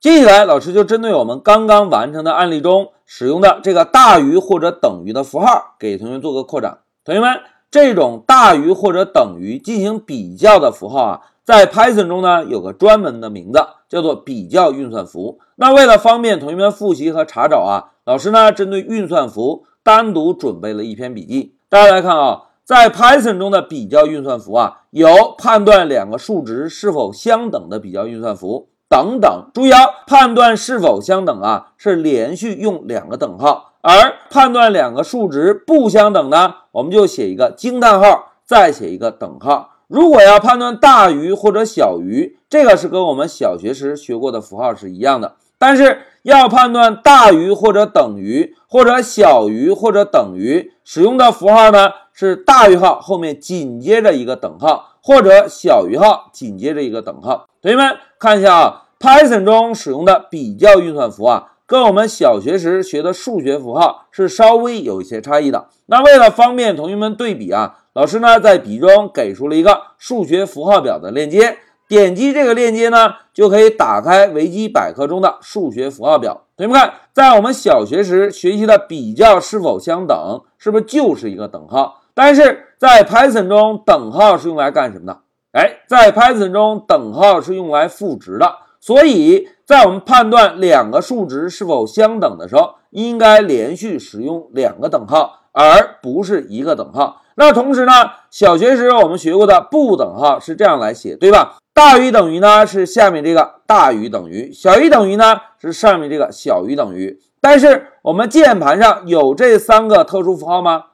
接下来，老师就针对我们刚刚完成的案例中使用的这个大于或者等于的符号，给同学做个扩展。同学们，这种大于或者等于进行比较的符号啊，在 Python 中呢有个专门的名字，叫做比较运算符。那为了方便同学们复习和查找啊，老师呢针对运算符单独准备了一篇笔记。大家来看啊，在 Python 中的比较运算符啊，有判断两个数值是否相等的比较运算符。等等，注意啊，判断是否相等啊，是连续用两个等号；而判断两个数值不相等呢，我们就写一个惊叹号，再写一个等号。如果要判断大于或者小于，这个是跟我们小学时学过的符号是一样的。但是要判断大于或者等于或者小于或者等于，使用的符号呢是大于号后面紧接着一个等号，或者小于号紧接着一个等号。同学们看一下啊，Python 中使用的比较运算符啊，跟我们小学时学的数学符号是稍微有一些差异的。那为了方便同学们对比啊，老师呢在笔中给出了一个数学符号表的链接，点击这个链接呢，就可以打开维基百科中的数学符号表。同学们看，在我们小学时学习的比较是否相等，是不是就是一个等号？但是在 Python 中，等号是用来干什么的？哎，在 Python 中，等号是用来赋值的，所以在我们判断两个数值是否相等的时候，应该连续使用两个等号，而不是一个等号。那同时呢，小学时我们学过的不等号是这样来写，对吧？大于等于呢是下面这个大于等于，小于等于呢是上面这个小于等于。但是我们键盘上有这三个特殊符号吗？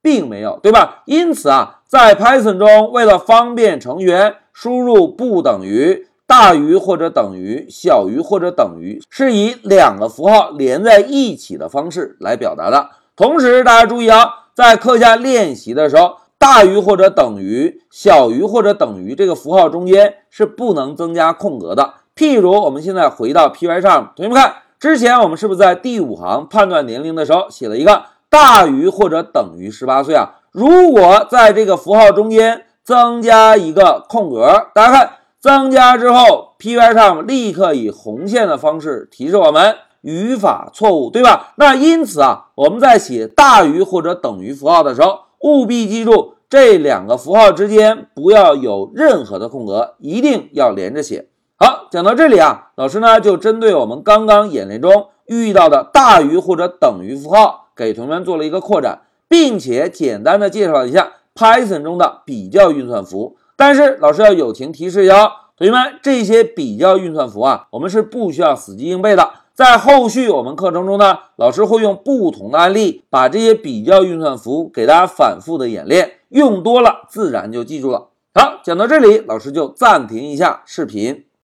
并没有，对吧？因此啊，在 Python 中，为了方便成员输入不等于、大于或者等于、小于或者等于，是以两个符号连在一起的方式来表达的。同时，大家注意啊，在课下练习的时候，大于或者等于、小于或者等于这个符号中间是不能增加空格的。譬如，我们现在回到 Py 上，同学们看，之前我们是不是在第五行判断年龄的时候写了一个？大于或者等于十八岁啊！如果在这个符号中间增加一个空格，大家看，增加之后，P Y 上立刻以红线的方式提示我们语法错误，对吧？那因此啊，我们在写大于或者等于符号的时候，务必记住这两个符号之间不要有任何的空格，一定要连着写。好，讲到这里啊，老师呢就针对我们刚刚演练中遇到的大于或者等于符号。给同学们做了一个扩展，并且简单的介绍一下 Python 中的比较运算符。但是老师要友情提示哟，同学们，这些比较运算符啊，我们是不需要死记硬背的。在后续我们课程中呢，老师会用不同的案例，把这些比较运算符给大家反复的演练，用多了自然就记住了。好，讲到这里，老师就暂停一下视频。